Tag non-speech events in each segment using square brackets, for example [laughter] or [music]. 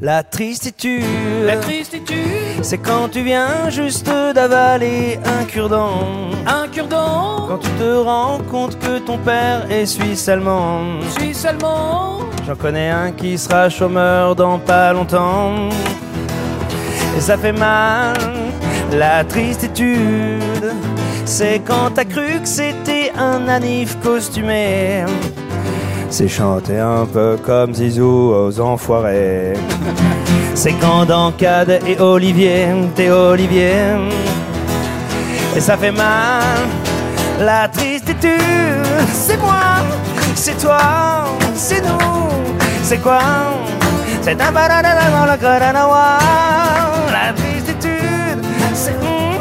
La tristitude, La tristitude, c'est quand tu viens juste d'avaler un cure-dent. un cure-dent, Quand tu te rends compte que ton père est suisse allemand. suisse allemand, J'en connais un qui sera chômeur dans pas longtemps. Et ça fait mal, la tristitude. C'est quand t'as cru que c'était un anif costumé. C'est chanter un peu comme Zizou aux enfoirés. C'est quand dans et Olivier, t'es Olivier. Et ça fait mal, la tristitude. C'est moi, c'est toi, c'est nous, c'est quoi? C'est un banana dans le Grenanois. La tristitude, c'est hum,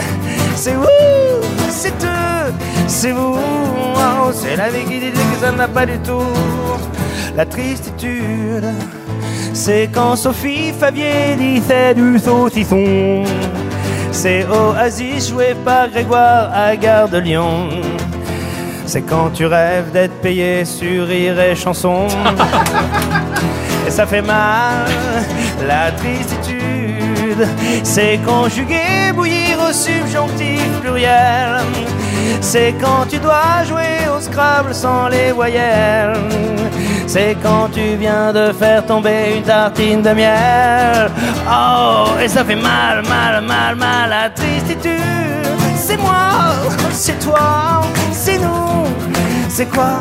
c'est vous, c'est eux, c'est vous. Oh, c'est la vie qui dit que ça n'a pas du tout. La tristitude, c'est quand Sophie Fabier disait du saucisson. C'est Oasis joué par Grégoire à Gare de Lyon. C'est quand tu rêves d'être payé sur rire et chanson. [laughs] et ça fait mal, la tristitude. C'est conjuguer, bouillir au subjonctif pluriel. C'est quand tu dois jouer au Scrabble sans les voyelles. C'est quand tu viens de faire tomber une tartine de miel. Oh, et ça fait mal, mal, mal, mal, la tristitude. C'est moi, c'est toi, c'est nous, c'est quoi?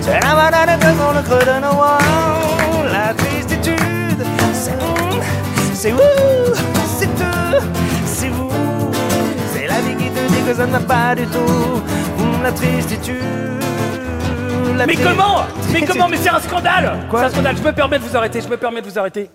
C'est la banane dans le creux de nos. La tristitude, c'est hum, c'est vous, que ça n'a pas du tout. La tristitude. la Mais comment? Mais comment? Mais c'est un scandale! C'est un scandale, je me permets de vous arrêter, je me permets de vous arrêter.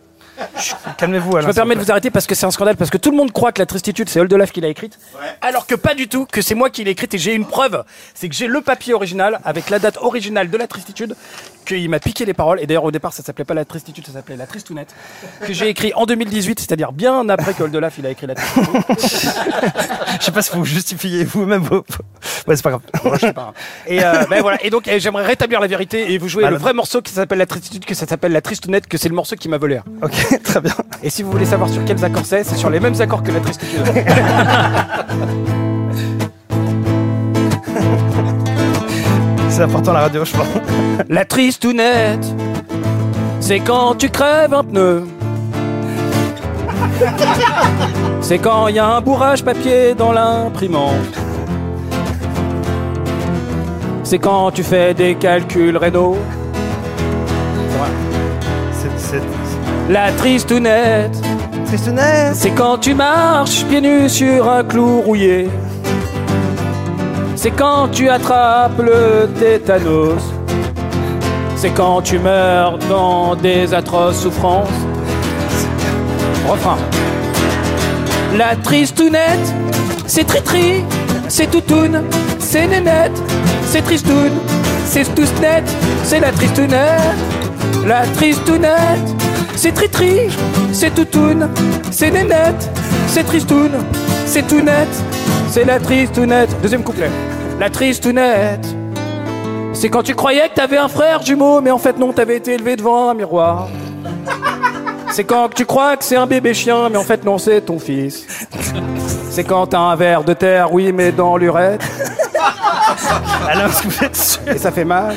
Calmez-vous, Je me permets de vous arrêter parce que c'est un scandale, parce que tout le monde croit que la tristitude c'est Oldelaf qui l'a écrite, alors que pas du tout, que c'est moi qui l'ai écrite. Et j'ai une preuve, c'est que j'ai le papier original avec la date originale de la tristitude, qu'il m'a piqué les paroles, et d'ailleurs au départ ça s'appelait pas la tristitude, ça s'appelait la tristounette, que j'ai écrit en 2018, c'est-à-dire bien après que Oldelaf il a écrit la tristitude. [laughs] Je sais pas si vous justifiez vous-même vos. Ouais, c'est pas grave. Et euh, ben voilà. Et donc j'aimerais rétablir la vérité et vous jouer Mal. le vrai morceau qui s'appelle la tristitude, que ça s'appelle la tristounette, que c'est le morceau qui m'a volé. Ok, [laughs] très bien. Et si vous voulez savoir sur quels accords c'est, c'est sur les mêmes accords que la tristitude. [laughs] C'est important la radio, je pense. La tristounette, c'est quand tu crèves un pneu. C'est quand il y a un bourrage papier dans l'imprimante. C'est quand tu fais des calculs rénaux. C'est. La tristounette, Tristounette c'est quand tu marches pieds nus sur un clou rouillé. C'est quand tu attrapes le tétanos. C'est quand tu meurs dans des atroces souffrances. Refrain. La tristounette, c'est tri-tri, c'est toutoune, c'est nénette, c'est tristoun, c'est tousnette, c'est la tristounette. La tristounette, c'est tri-tri, c'est toutoune, c'est nénette, c'est tristoun, c'est tout net, c'est la tristounette. Deuxième couplet. La tristounette, c'est quand tu croyais que t'avais un frère jumeau, mais en fait non, t'avais été élevé devant un miroir. C'est quand tu crois que c'est un bébé chien, mais en fait non, c'est ton fils. C'est quand t'as un verre de terre, oui, mais dans l'urette, Alors, est-ce que vous êtes sûr? Et ça fait mal.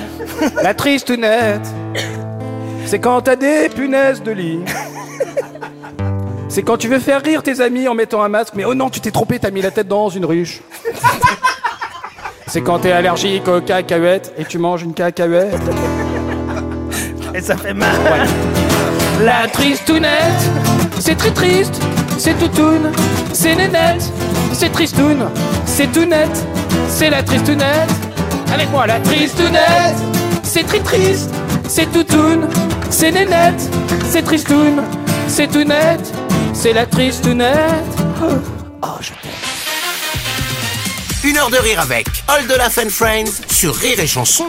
La tristounette, c'est quand t'as des punaises de lit. [laughs] C'est quand tu veux faire rire tes amis en mettant un masque, mais oh non, tu t'es trompé, t'as mis la tête dans une ruche. [laughs] C'est quand t'es allergique aux cacahuètes et tu manges une cacahuète. Et ça fait mal. La tristounette, c'est très triste, c'est toutoune, c'est nénette, c'est tristoun, c'est tout net, c'est la tristounette. Avec moi, la tristounette, c'est très triste, c'est toutoune, c'est nénette, c'est tristoun, c'est tout net, c'est la tristounette. Oh, je t'aime. Une heure de rire avec All de la Friends sur Rire et Chanson.